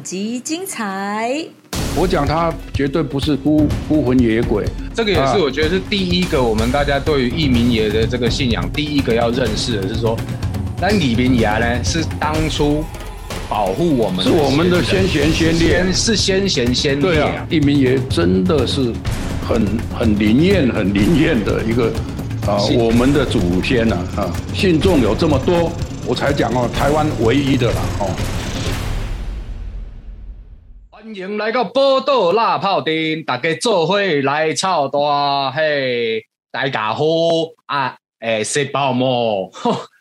本集精彩。我讲他绝对不是孤孤魂野鬼，这个也是我觉得是第一个，我们大家对于义民爷的这个信仰，第一个要认识的是说，那李明爷呢是当初保护我们，是我们的先贤先烈，是先贤先烈。对啊，义民爷真的是很很灵验、很灵验的一个啊，我们的祖先呐啊，信众有这么多，我才讲哦，台湾唯一的啦哦。欢迎来到宝岛辣炮店，大家做伙来炒大嘿，大家好啊！哎，食饱冇？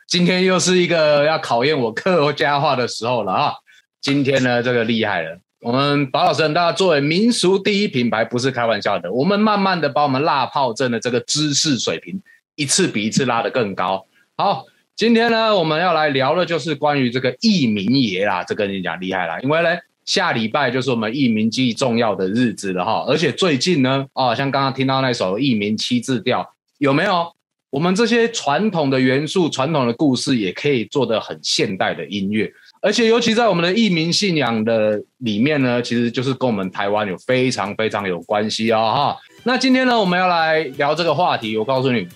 今天又是一个要考验我客家话的时候了啊！今天呢，这个厉害了，我们宝老师大家作为民俗第一品牌，不是开玩笑的。我们慢慢的把我们辣炮镇的这个知识水平，一次比一次拉得更高。好，今天呢，我们要来聊的就是关于这个义民爷啦，这跟你讲厉害啦，因为呢。下礼拜就是我们义民记重要的日子了哈，而且最近呢，啊，像刚刚听到那首义民七字调，有没有？我们这些传统的元素、传统的故事，也可以做的很现代的音乐，而且尤其在我们的义民信仰的里面呢，其实就是跟我们台湾有非常非常有关系哦哈。那今天呢，我们要来聊这个话题，我告诉你，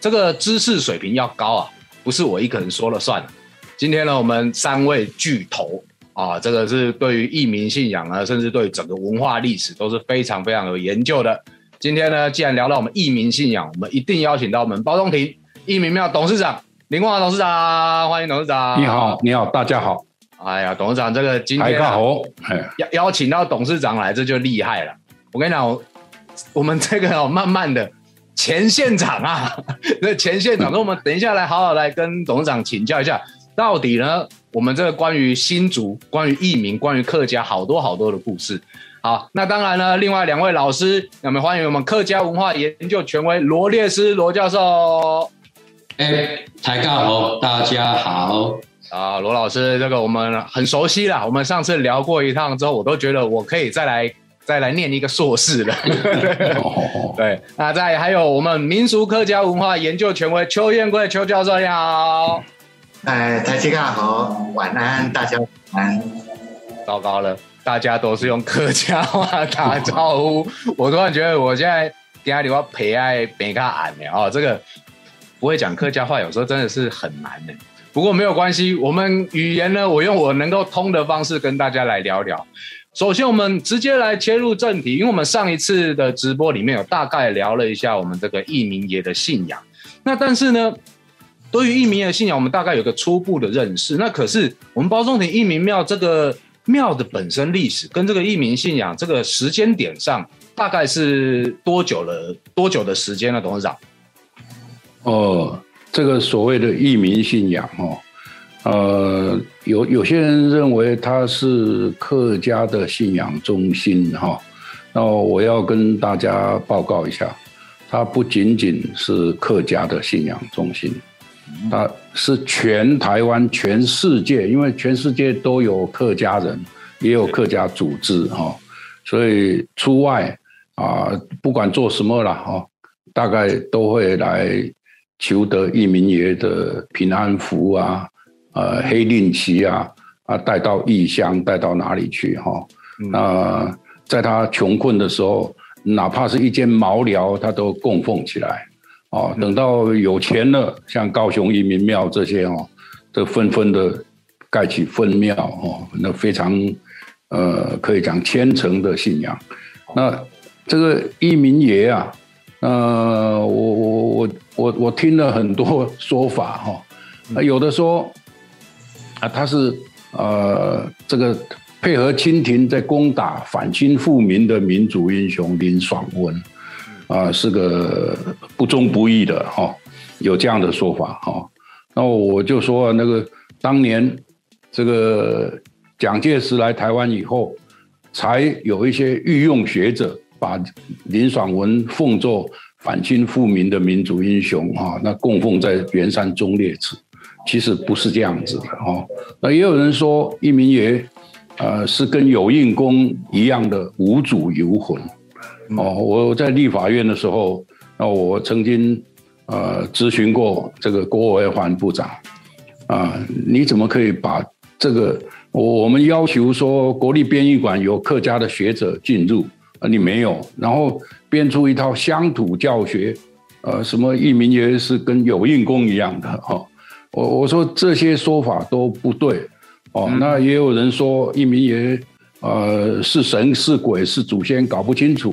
这个知识水平要高啊，不是我一个人说了算。今天呢，我们三位巨头。啊，这个是对于义民信仰啊，甚至对整个文化历史都是非常非常有研究的。今天呢，既然聊到我们义民信仰，我们一定邀请到我们包中庭义民庙董事长林光华董事长，欢迎董事长。你好，你好，大家好。哎呀，董事长，这个今天好，邀邀请到董事长来，这就厉害了。我跟你讲，我们这个慢慢的前县长啊，那前县长，那我们等一下来好好来跟董事长请教一下，到底呢？我们这个关于新竹、关于艺名、关于客家，好多好多的故事。好，那当然呢，另外两位老师，我们欢迎我们客家文化研究权威罗列师罗教授。哎，大家好，大家好啊，罗老师，这个我们很熟悉了。我们上次聊过一趟之后，我都觉得我可以再来再来念一个硕士了。对，那再还有我们民俗客家文化研究权威邱彦贵邱教授，你好。哎，大家好，晚安，大家晚安。糟糕了，大家都是用客家话打招呼，我突然觉得我现在家里话陪爱别卡俺的哦，这个不会讲客家话，有时候真的是很难的。不过没有关系，我们语言呢，我用我能够通的方式跟大家来聊聊。首先，我们直接来切入正题，因为我们上一次的直播里面有大概聊了一下我们这个义民爷的信仰，那但是呢。对于义民的信仰，我们大概有个初步的认识。那可是我们包中庭义民庙这个庙的本身历史，跟这个义民信仰这个时间点上，大概是多久了？多久的时间呢？董事长？哦，这个所谓的义民信仰，哦，呃，有有些人认为它是客家的信仰中心，哈。那我要跟大家报告一下，它不仅仅是客家的信仰中心。它是全台湾、全世界，因为全世界都有客家人，也有客家组织哈，所以出外啊，不管做什么了哈，大概都会来求得一民爷的平安符啊，呃，黑令旗啊，啊，带到异乡，带到哪里去哈？那在他穷困的时候，哪怕是一间茅寮，他都供奉起来。哦，等到有钱了，像高雄移民庙这些哦，都纷纷的盖起分庙哦，那非常呃，可以讲虔诚的信仰。那这个移民爷啊，呃，我我我我我听了很多 说法哈，有的说啊，他是呃这个配合清廷在攻打反清复明的民族英雄林爽文。啊，是个不忠不义的哈，有这样的说法哈。那我就说那个当年这个蒋介石来台湾以后，才有一些御用学者把林爽文奉作反清复明的民族英雄哈，那供奉在圆山忠烈祠。其实不是这样子的哈。那也有人说一名爷，呃，是跟有印公一样的无主游魂。哦，我在立法院的时候，那我曾经呃咨询过这个郭维环部长，啊，你怎么可以把这个我我们要求说国立编译馆有客家的学者进入，啊，你没有，然后编出一套乡土教学，呃，什么一民爷是跟有印功一样的哈，我我说这些说法都不对，哦，那也有人说一民爷。呃，是神是鬼是祖先搞不清楚，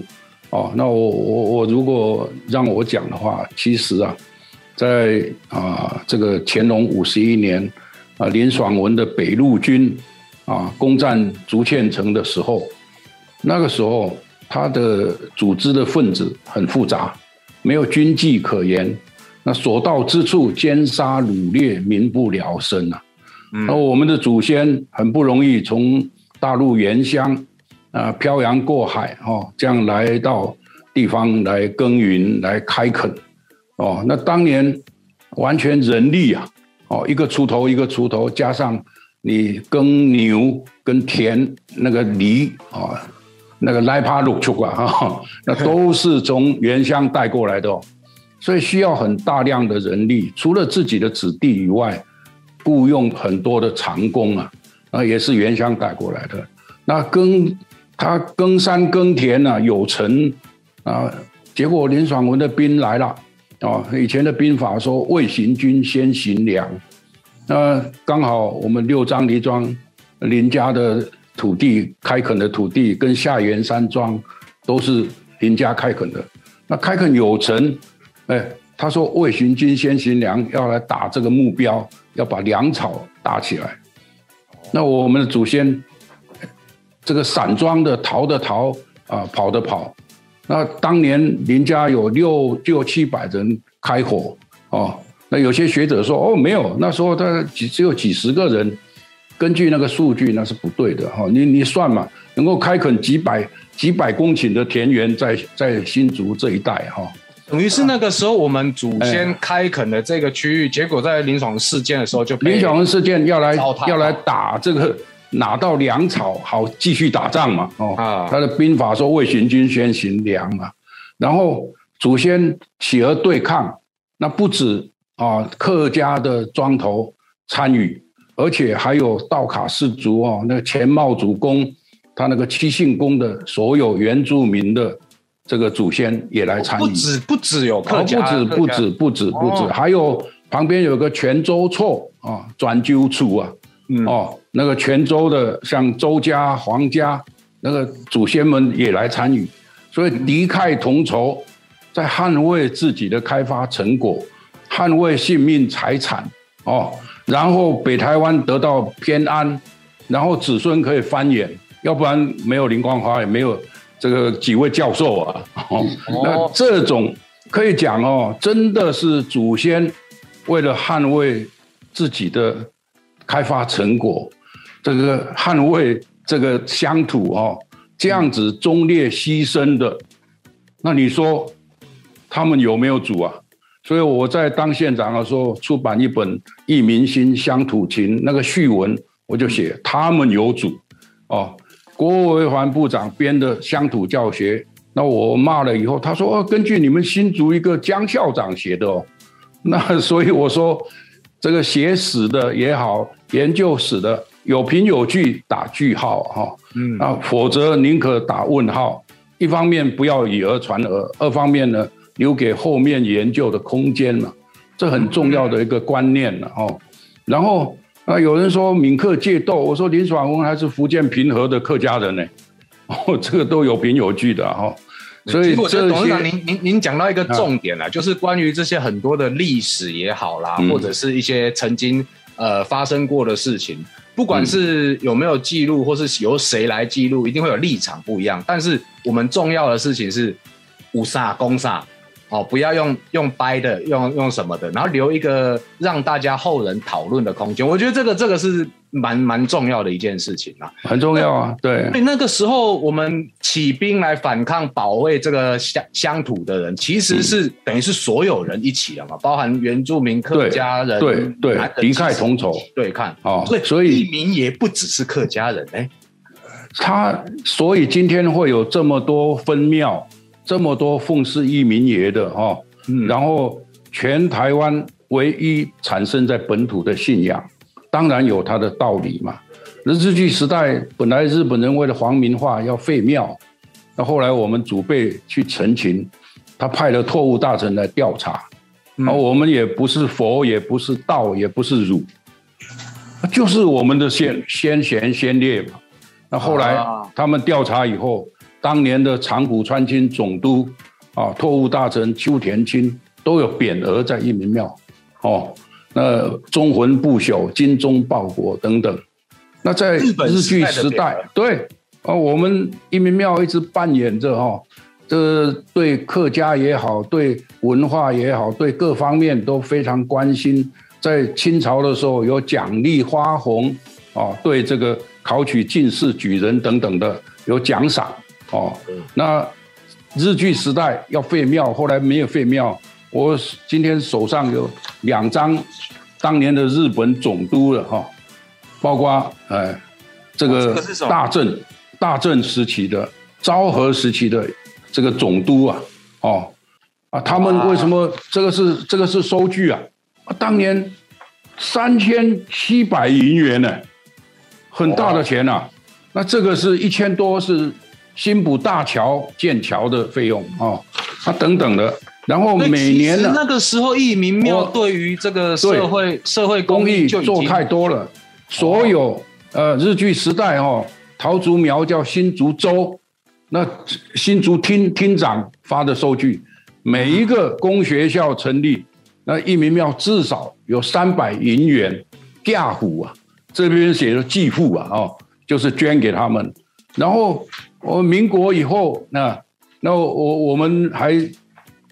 哦，那我我我如果让我讲的话，其实啊，在啊这个乾隆五十一年啊林爽文的北路军啊攻占竹堑城的时候，那个时候他的组织的分子很复杂，没有军纪可言，那所到之处奸杀掳掠，民不聊生啊。那我们的祖先很不容易从。大陆原乡啊，漂洋过海哦，这样来到地方来耕耘、来开垦哦。那当年完全人力啊，哦，一个锄头一个锄头，加上你耕牛跟田那个犁啊，那个来帕路出啊，哈，那都是从原乡带过来的，哦，所以需要很大量的人力，除了自己的子弟以外，雇佣很多的长工啊。啊，也是原乡带过来的。那耕他耕山耕田呢，有成啊。结果林爽文的兵来了啊。以前的兵法说“未行军先行粮”。那刚好我们六张犁庄林家的土地开垦的土地，跟下元山庄都是林家开垦的。那开垦有成，哎，他说“未行军先行粮”，要来打这个目标，要把粮草打起来。那我们的祖先，这个散装的逃的逃啊，跑的跑。那当年林家有六六七百人开火哦。那有些学者说哦，没有，那时候他只只有几十个人。根据那个数据，那是不对的哈。你你算嘛，能够开垦几百几百公顷的田园，在在新竹这一带哈。等于是那个时候，我们祖先开垦的这个区域，结果在林爽事件的时候就林爽事件要来要来打这个拿到粮草，好继续打仗嘛。哦，他的兵法说为行军先行粮嘛。然后祖先企鹅对抗，那不止啊客家的庄头参与，而且还有道卡氏族哦，那个前茂祖公他那个七姓公的所有原住民的。这个祖先也来参与，不止不止有客家，不止不止不止不止，还有旁边有个泉州错啊，转鸠处啊，哦，那个泉州的像周家、黄家那个祖先们也来参与，所以敌忾同仇，在捍卫自己的开发成果，捍卫性命财产哦，然后北台湾得到偏安，然后子孙可以繁衍，要不然没有林光华，也没有。这个几位教授啊，哦，那这种可以讲哦，真的是祖先为了捍卫自己的开发成果，这个捍卫这个乡土哦，这样子忠烈牺牲的，那你说他们有没有主啊？所以我在当县长的时候出版一本《忆民心乡土情》，那个序文我就写他们有主哦。郭维环部长编的乡土教学，那我骂了以后，他说：“，根据你们新竹一个江校长写的哦。”那所以我说，这个写史的也好，研究史的有凭有据打句号哈，嗯，啊，否则宁可打问号。一方面不要以讹传讹，二方面呢留给后面研究的空间嘛，这很重要的一个观念了哦。然后。啊，有人说闽客借斗，我说林爽文还是福建平和的客家人呢，哦，这个都有凭有据的哈。所以我觉得董事长，您您您讲到一个重点了，就是关于这些很多的历史也好啦，或者是一些曾经呃发生过的事情，不管是有没有记录，或是由谁来记录，一定会有立场不一样。但是我们重要的事情是五煞公煞。哦，不要用用掰的，用用什么的，然后留一个让大家后人讨论的空间。我觉得这个这个是蛮蛮重要的一件事情啊，很重要啊。对，所以那个时候我们起兵来反抗、保卫这个乡乡土的人，其实是等于是所有人一起了嘛，包含原住民、客家人，对对，敌忾同仇，对抗。哦，所以地名也不只是客家人哎，他所以今天会有这么多分庙。这么多奉祀一民爷的哈，然后全台湾唯一产生在本土的信仰，当然有它的道理嘛。日据时代本来日本人为了皇民化要废庙，那后来我们祖辈去陈情，他派了特务大臣来调查，而，我们也不是佛，也不是道，也不是儒，就是我们的先先贤先烈嘛。那后来他们调查以后，当年的长谷川清总督啊，特务大臣秋田清都有匾额在义民庙，哦，那忠魂不朽、精忠报国等等。那在日据时代，对啊，我们义民庙一直扮演着哈，这对客家也好，对文化也好，对各方面都非常关心。在清朝的时候有奖励花红啊，对这个考取进士、举人等等的有奖赏哦。那日据时代要废庙，后来没有废庙。我今天手上有两张当年的日本总督了哈。包括呃，这个大正大正时期的昭和时期的这个总督啊，哦啊，他们为什么这个是这个是收据啊？当年三千七百银元呢，很大的钱呐。那这个是一千多是新浦大桥建桥的费用啊，啊等等的。然后每年呢，那个时候义民庙对于这个社会社会公益就做太多了。所有呃日据时代哦，桃竹苗叫新竹州，那新竹厅厅长发的收据，每一个公学校成立，那义民庙至少有三百银元嫁虎啊，这边写的继父啊，哦，就是捐给他们。然后我民国以后，那那我我们还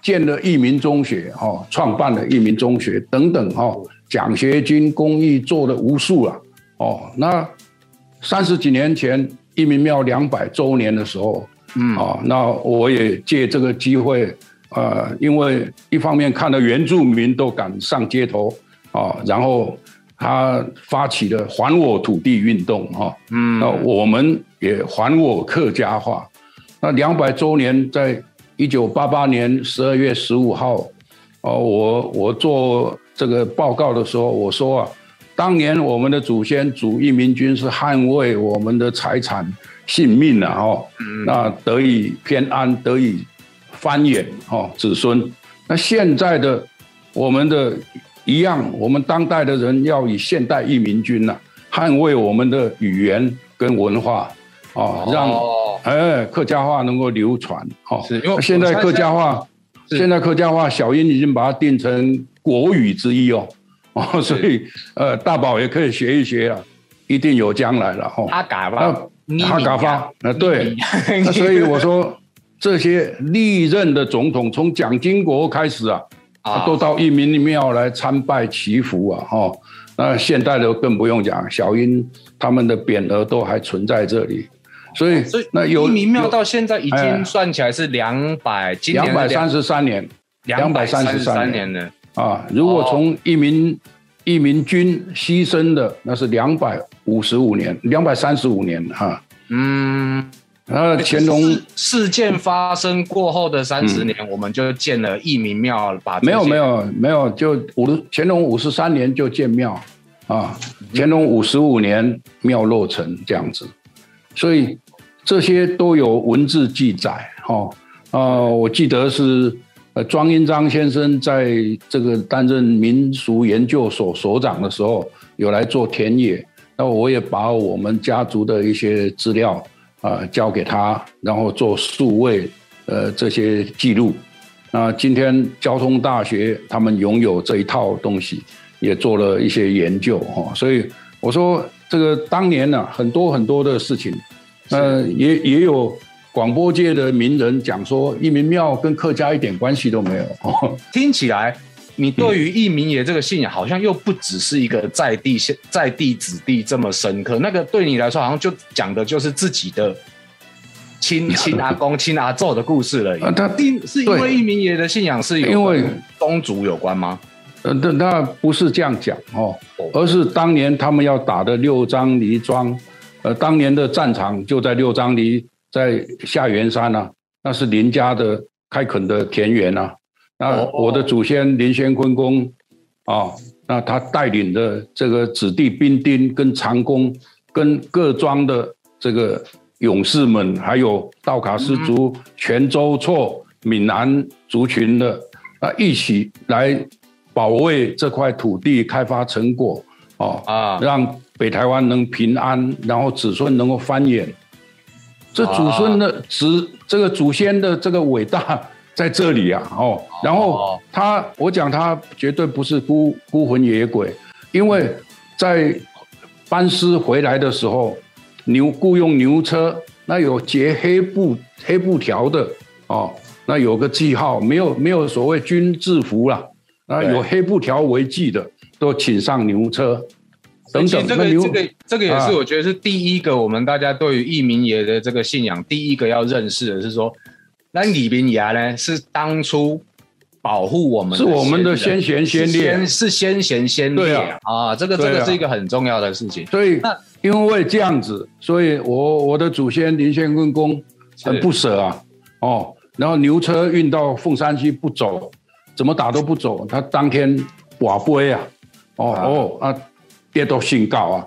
建了益民中学哈，创办了益民中学等等哈，奖学金公益做了无数了。哦，那三十几年前义民庙两百周年的时候，嗯，啊，那我也借这个机会，呃，因为一方面看到原住民都敢上街头，啊，然后他发起了还我土地运动，哈，嗯，那我们也还我客家话。那两百周年在一九八八年十二月十五号，哦，我我做这个报告的时候，我说啊。当年我们的祖先主义民军是捍卫我们的财产性命的哦，那得以偏安，得以繁衍哦子孙。那现在的我们的一样，我们当代的人要以现代义民军呐，捍卫我们的语言跟文化啊，让哎客家话能够流传哦。现在客家话，现在客家话小英已经把它定成国语之一哦。哦，所以呃，大宝也可以学一学啊，一定有将来了哦。阿嘎发，阿嘎发，啊对，那所以我说这些历任的总统，从蒋经国开始啊，都到义民庙来参拜祈福啊，哈。那现代的更不用讲，小英他们的匾额都还存在这里，所以所以那义民庙到现在已经算起来是两百，两百三十三年，两百三十三年。的。啊，如果从一民一民军牺牲的，那是两百五十五年，两百三十五年哈。嗯，然后乾隆事件发生过后的三十年，我们就建了义民庙，把没有没有没有，就五乾隆五十三年就建庙啊，乾隆五十五年庙落成这样子，所以这些都有文字记载哈。啊，我记得是。呃，庄英章先生在这个担任民俗研究所所长的时候，有来做田野，那我也把我们家族的一些资料啊交给他，然后做数位呃这些记录。那今天交通大学他们拥有这一套东西，也做了一些研究哈，所以我说这个当年呢，很多很多的事情，呃，也也有。广播界的名人讲说，一民庙跟客家一点关系都没有。听起来，你对于一民爷这个信仰，好像又不只是一个在地现在地子弟这么深刻。那个对你来说，好像就讲的就是自己的亲亲阿公、亲阿祖的故事了。他是因为一民爷的信仰是因为宗族有关吗？呃，那那不是这样讲哦，而是当年他们要打的六张犁庄，呃，当年的战场就在六张犁。在下元山呢，那是林家的开垦的田园呐。那我的祖先林先坤公啊，那他带领的这个子弟兵丁跟长工跟各庄的这个勇士们，还有道卡斯族、泉州错、闽南族群的啊，一起来保卫这块土地开发成果哦啊，让北台湾能平安，然后子孙能够繁衍。这祖孙的子，这个祖先的这个伟大在这里啊，哦，然后他，我讲他绝对不是孤孤魂野鬼，因为在班师回来的时候，牛雇佣牛车，那有结黑布黑布条的哦，那有个记号，没有没有所谓军制服啦，那，有黑布条为记的，都请上牛车。等等，这个这个这个也是我觉得是第一个，我们大家对于一民爷的这个信仰，第一个要认识的是说，那李明牙呢是当初保护我们，是我们的先贤先烈，是先贤先烈啊，这个这个是一个很重要的事情。所以因为这样子，所以我我的祖先林献坤公很不舍啊，哦，然后牛车运到凤山区不走，怎么打都不走，他当天瓦杯啊，哦哦啊。跌到信告啊！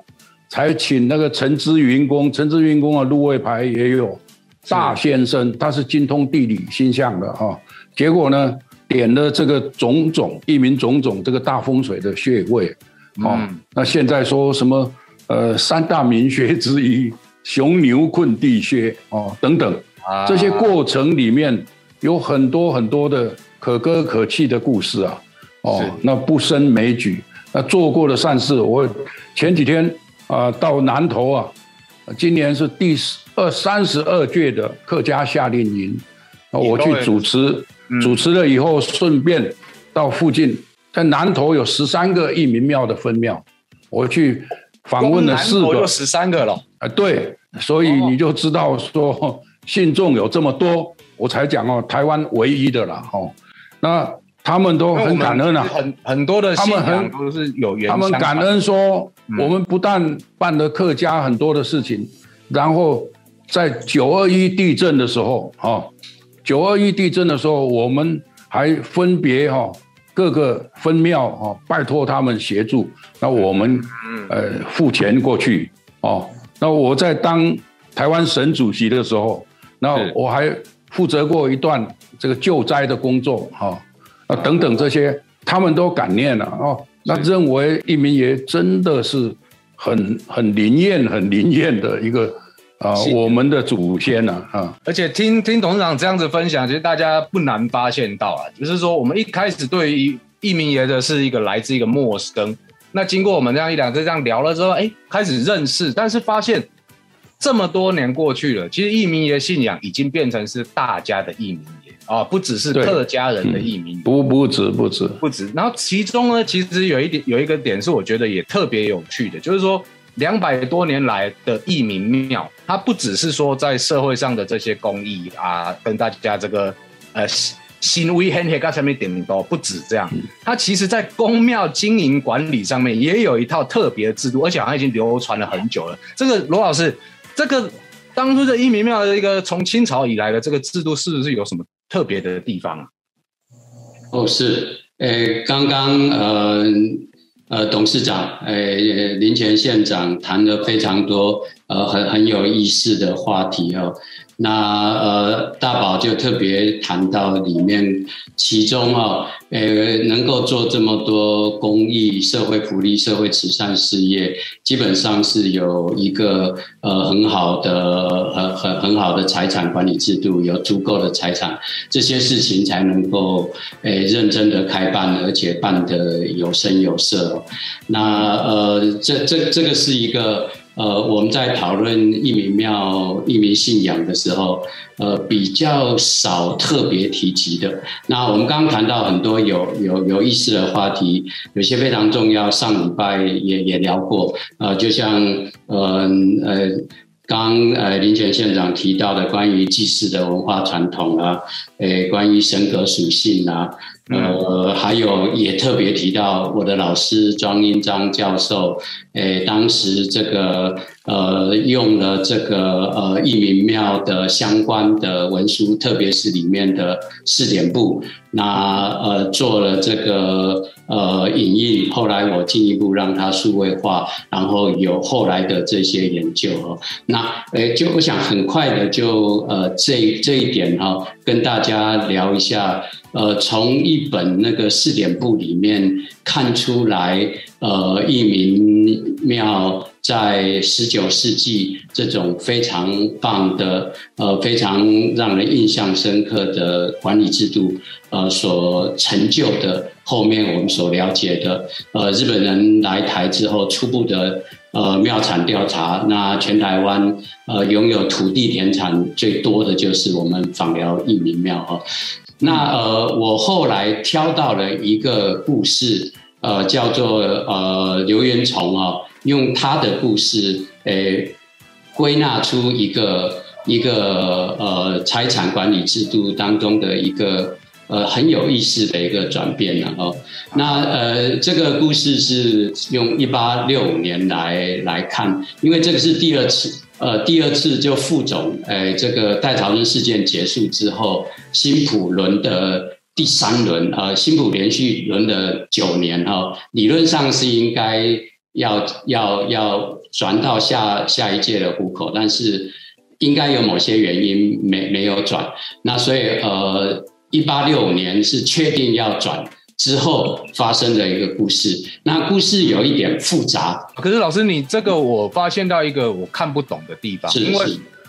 才请那个陈之云公，陈之云公的入位牌也有大先生，他是精通地理星象的哈。结果呢，点了这个种种一名种种这个大风水的穴位哦。那现在说什么呃三大名穴之一熊牛困地穴哦等等，这些过程里面有很多很多的可歌可泣的故事啊。哦，那不胜枚举。那做过的善事，我前几天啊到南投啊，今年是第二三十二届的客家夏令营，我去主持，主持了以后，顺便到附近，在南投有十三个义民庙的分庙，我去访问了四个，十三个了啊，对，所以你就知道说信众有这么多，我才讲哦，台湾唯一的了哦，那。他们都很感恩啊，很很多的，他们很都是有缘。他们感恩说，我们不但办了客家很多的事情，然后在九二一地震的时候，哈，九二一地震的时候，我们还分别哈各个分庙哈拜托他们协助，那我们呃付钱过去哦。那我在当台湾省主席的时候，那我还负责过一段这个救灾的工作哈。啊，等等这些，他们都感念了哦。那认为一民爷真的是很很灵验、很灵验的一个啊，我们的祖先呢啊。而且听听董事长这样子分享，其实大家不难发现到啊，就是说我们一开始对于一民爷的是一个来自一个陌生，那经过我们这样一两次这样聊了之后，哎，开始认识，但是发现这么多年过去了，其实一民爷信仰已经变成是大家的一民。啊，不只是客家人的艺名，不不止不止不止。然后其中呢，其实有一点有一个点是我觉得也特别有趣的，就是说两百多年来的义民庙，它不只是说在社会上的这些公益啊，跟大家这个呃新威很黑刚才没点名到，不止这样，它其实在公庙经营管理上面也有一套特别的制度，而且好像已经流传了很久了。这个罗老师，这个当初这一民庙的一个从清朝以来的这个制度，是不是有什么？特别的地方！哦，是，诶，刚刚呃呃，董事长，诶，林前县长谈了非常多，呃，很很有意思的话题哦。那呃，大宝就特别谈到里面，其中啊，呃，能够做这么多公益、社会福利、社会慈善事业，基本上是有一个呃很好的、很很很好的财产管理制度，有足够的财产，这些事情才能够诶认真的开办，而且办得有声有色。那呃，这这这个是一个。呃，我们在讨论一民庙、一民信仰的时候，呃，比较少特别提及的。那我们刚刚谈到很多有有有意思的话题，有些非常重要。上礼拜也也聊过，呃，就像呃呃，刚呃林泉县长提到的关于祭祀的文化传统啊，诶，关于神格属性啊。呃，还有也特别提到我的老师庄英章教授，诶，当时这个呃用了这个呃义民庙的相关的文书，特别是里面的试点部，那呃做了这个。呃影印，后来我进一步让它数位化，然后有后来的这些研究哦。那诶，就我想很快的就呃这这一点哈，跟大家聊一下。呃，从一本那个试点簿里面看出来，呃，义民庙在十九世纪这种非常棒的、呃，非常让人印象深刻的管理制度，呃，所成就的后面我们所了解的，呃，日本人来台之后初步的呃庙产调查，那全台湾呃拥有土地田产最多的就是我们访寮义民庙哈。那呃，我后来挑到了一个故事，呃，叫做呃刘元崇啊，用他的故事，诶，归纳出一个一个呃财产管理制度当中的一个呃很有意思的一个转变了哦。那呃，这个故事是用一八六五年来来看，因为这个是第二次。呃，第二次就副总，诶，这个戴朝春事件结束之后，新普轮的第三轮，呃，新普连续轮了九年哈，理论上是应该要要要转到下下一届的户口，但是应该有某些原因没没有转，那所以呃，一八六五年是确定要转。之后发生的一个故事，那故事有一点复杂。可是老师，你这个我发现到一个我看不懂的地方，是因为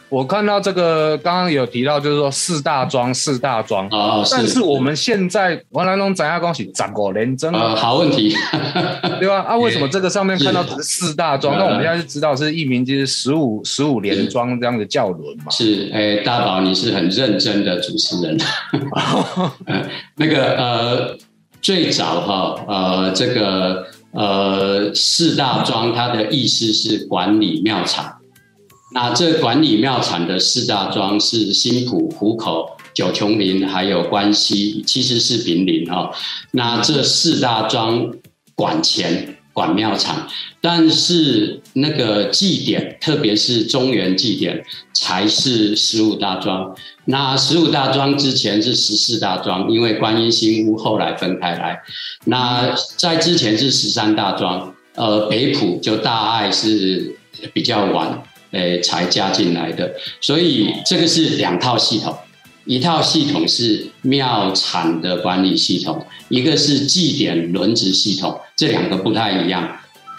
我看到这个刚刚有提到，就是说四大庄，四大庄啊。但是我们现在王南龙展下恭喜涨过连增啊，好问题，对吧？啊，为什么这个上面看到只是四大庄？那我们现在就知道是一名就是十五十五连庄这样的教轮嘛？是，哎，大宝你是很认真的主持人，那个呃。最早哈呃这个呃四大庄，它的意思是管理庙场。那这管理庙场的四大庄是新浦、湖口、九琼林还有关西，其实是平林哈。那这四大庄管钱。管庙场，但是那个祭典，特别是中原祭典，才是十五大庄。那十五大庄之前是十四大庄，因为观音新屋后来分开来。那在之前是十三大庄，呃，北浦就大爱是比较晚，诶，才加进来的。所以这个是两套系统。一套系统是庙产的管理系统，一个是祭典轮值系统，这两个不太一样，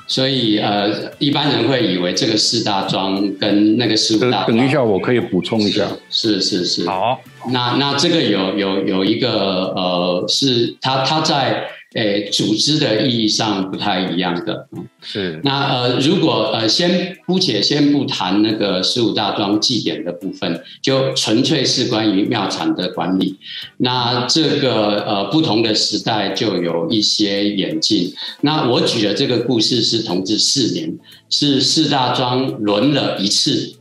所以呃，一般人会以为这个四大庄跟那个十五大。等一下，我可以补充一下。是是是。好，那那这个有有有一个呃，是他他在。诶，组织的意义上不太一样的，是。那呃，如果呃，先姑且先不谈那个十五大庄祭典的部分，就纯粹是关于庙产的管理。那这个呃，不同的时代就有一些演进。那我举的这个故事是同治四年，是四大庄轮了一次。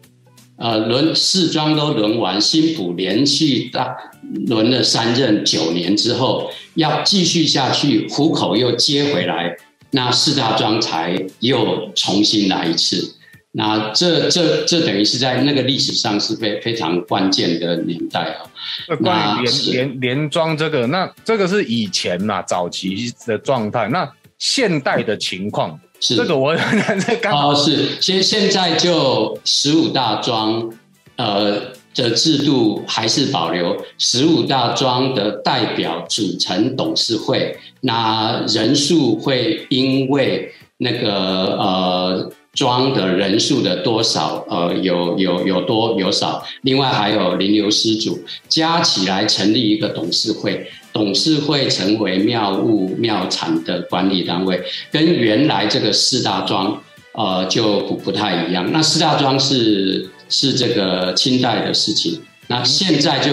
呃，轮四庄都轮完，新浦连续大轮了三任九年之后，要继续下去，虎口又接回来，那四大庄才又重新来一次。那这这这等于是在那个历史上是非非常关键的年代啊。关于连连连庄这个，那这个是以前呐早期的状态，那现代的情况。是这个我 在刚哦，是现现在就十五大庄，呃的制度还是保留十五大庄的代表组成董事会，那人数会因为那个呃。庄的人数的多少，呃，有有有多有少，另外还有灵流失主，加起来成立一个董事会，董事会成为庙务庙产的管理单位，跟原来这个四大庄，呃，就不不太一样。那四大庄是是这个清代的事情，那现在就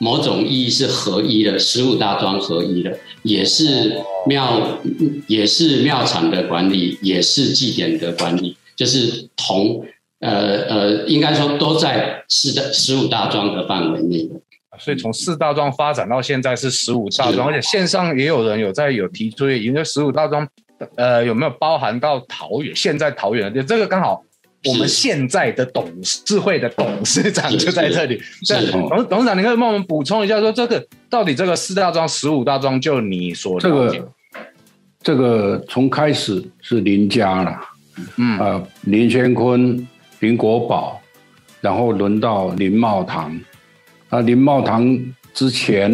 某种意义是合一的，十五大庄合一的。也是庙，也是庙场的管理，也是祭典的管理，就是同呃呃，应该说都在四的十五大庄的范围内的。所以从四大庄发展到现在是十五大庄，而且线上也有人有在有提出研究十五大庄，呃，有没有包含到桃园？现在桃园的这个刚好。我们现在的董事会的董事长就在这里。对，董董事长，你可以帮我们补充一下，说这个到底这个四大庄、十五大庄，就你所这个这个从开始是林家了，嗯。啊，林乾坤、林国宝，然后轮到林茂堂，啊，林茂堂之前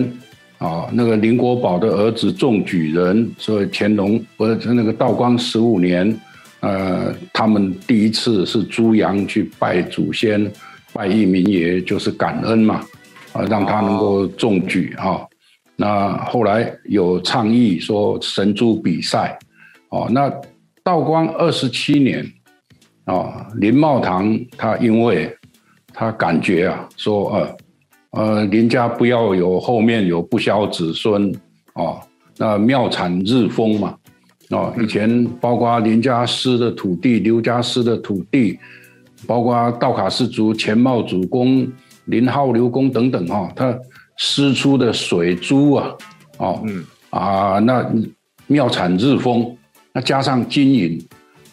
啊，那个林国宝的儿子中举人，所以乾隆不是那个道光十五年，呃，他们第一次是朱阳去拜祖先，拜义民爷，就是感恩嘛，啊，让他能够中举哈。那后来有倡议说神猪比赛，哦，那道光二十七年，啊，林茂堂他因为他感觉啊，说呃呃林家不要有后面有不肖子孙，哦，那庙产日丰嘛，哦，以前包括林家师的土地、刘家师的土地，包括道卡氏族前茂主公林浩刘公等等哈，他。师出的水珠啊，哦，嗯啊，那庙产日丰，那加上金银，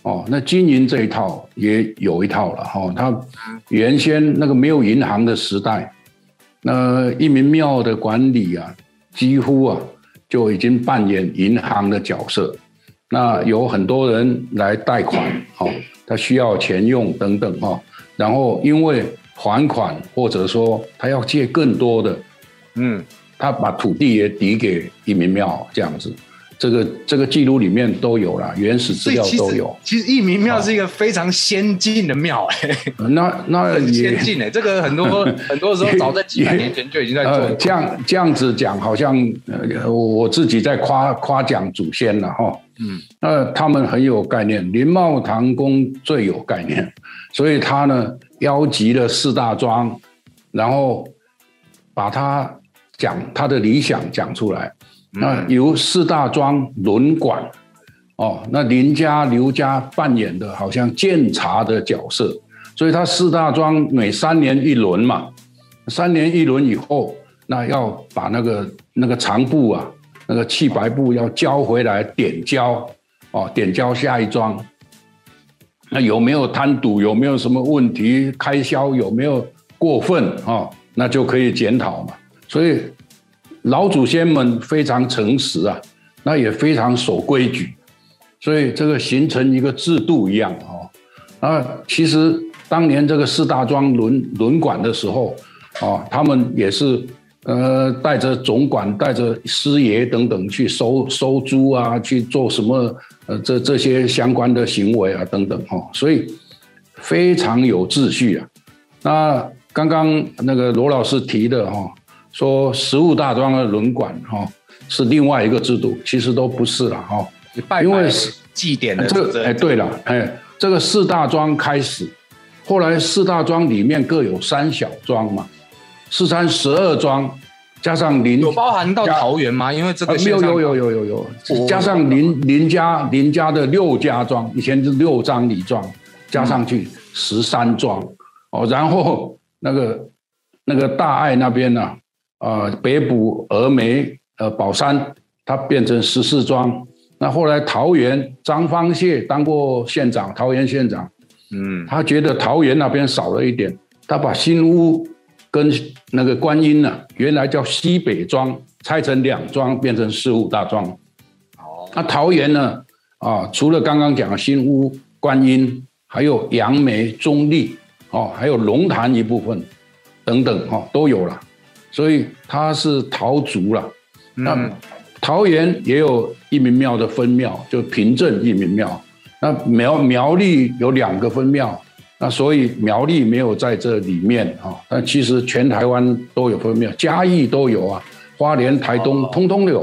哦，那金银这一套也有一套了哈。他原先那个没有银行的时代，那一民庙的管理啊，几乎啊就已经扮演银行的角色。那有很多人来贷款，哦，他需要钱用等等哈。然后因为还款或者说他要借更多的。嗯，他把土地也抵给义民庙，这样子，这个这个记录里面都有了，原始资料都有。其实义民庙是一个非常先进的庙，哎，那那很先进哎，这个很多 很多时候早在几百年前就已经在做。这样这样子讲，好像我自己在夸夸奖祖先了哈。嗯，那他们很有概念，林茂堂公最有概念，所以他呢邀集了四大庄，然后把他。讲他的理想讲出来，那由四大庄轮管，哦，那林家刘家扮演的好像监察的角色，所以他四大庄每三年一轮嘛，三年一轮以后，那要把那个那个长布啊，那个弃白布要交回来点交，哦，点交下一庄，那有没有贪赌，有没有什么问题，开销有没有过分啊，那就可以检讨嘛。所以老祖先们非常诚实啊，那也非常守规矩，所以这个形成一个制度一样哦。啊，其实当年这个四大庄轮轮管的时候，啊，他们也是呃带着总管、带着师爷等等去收收租啊，去做什么呃这这些相关的行为啊等等哈，所以非常有秩序啊。那刚刚那个罗老师提的哈。说十五大庄的轮管哈是另外一个制度，其实都不是了哈，因为是祭典的这个哎对了哎，这个四大庄开始，后来四大庄里面各有三小庄嘛，四川十二庄，加上林有包含到桃园吗？因为这个没有有有有有有，加上林林家林家的六家庄，以前是六张里庄，加上去十三庄哦，然后那个那个大爱那边呢？啊，北埔峨眉、呃宝山，它变成十四庄。那后来桃园张方谢当过县长，桃园县长，嗯，他觉得桃园那边少了一点，他把新屋跟那个观音呢，原来叫西北庄，拆成两庄，变成四五大庄。哦，那桃园呢？啊，除了刚刚讲的新屋、观音，还有杨梅、中立，哦，还有龙潭一部分，等等，哈，都有了。所以它是桃族了，那桃园也有一民庙的分庙，就平镇一民庙。那苗苗栗有两个分庙，那所以苗栗没有在这里面啊。但其实全台湾都有分庙，嘉义都有啊，花莲、台东通通有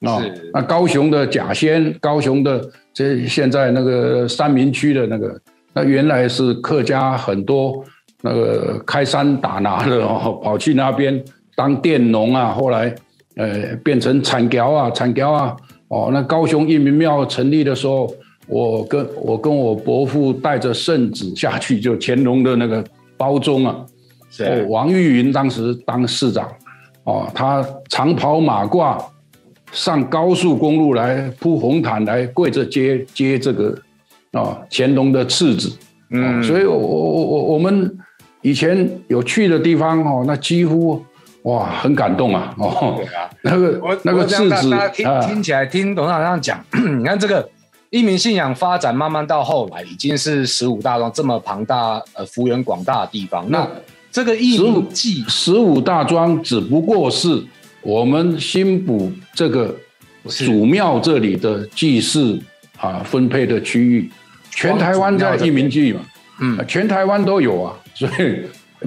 啊。那高雄的甲仙，高雄的这现在那个三民区的那个，那原来是客家很多。那个开山打拿的哦，跑去那边当佃农啊，后来呃变成产条啊，产条啊，哦，那高雄义民庙成立的时候，我跟我跟我伯父带着圣旨下去，就乾隆的那个包中啊，哦，王玉云当时当市长，哦，他长袍马褂上高速公路来铺红毯来跪着接接这个啊乾隆的次子，嗯，所以我我我我们。以前有去的地方哦，那几乎哇，很感动啊！哦，对啊，那个那个我这样赤子大大家听啊，听起来，听董事长这样讲，你看这个一民信仰发展慢慢到后来，已经是十五大庄这么庞大、呃幅员广大的地方。那这个一民祭十五大庄只不过是我们新补这个是祖庙这里的祭祀啊分配的区域，全台湾在移民祭嘛，嗯嗯，全台湾都有啊，所以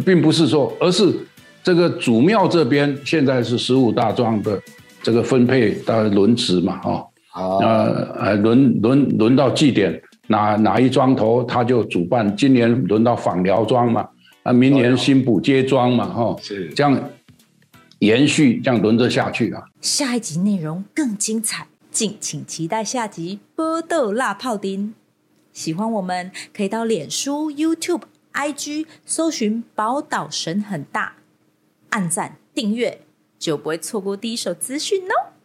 并不是说，而是这个祖庙这边现在是十五大庄的这个分配的轮值嘛，哦，啊，呃呃轮轮轮到祭典哪哪一庄头他就主办，今年轮到访寮庄嘛，啊明年新埔街庄嘛，哈、哦，是这样延续这样轮着下去啊。下一集内容更精彩，敬请期待下集《波豆辣泡丁》。喜欢我们可以到脸书、YouTube、IG 搜寻“宝岛神很大”，按赞订阅，就不会错过第一手资讯哦。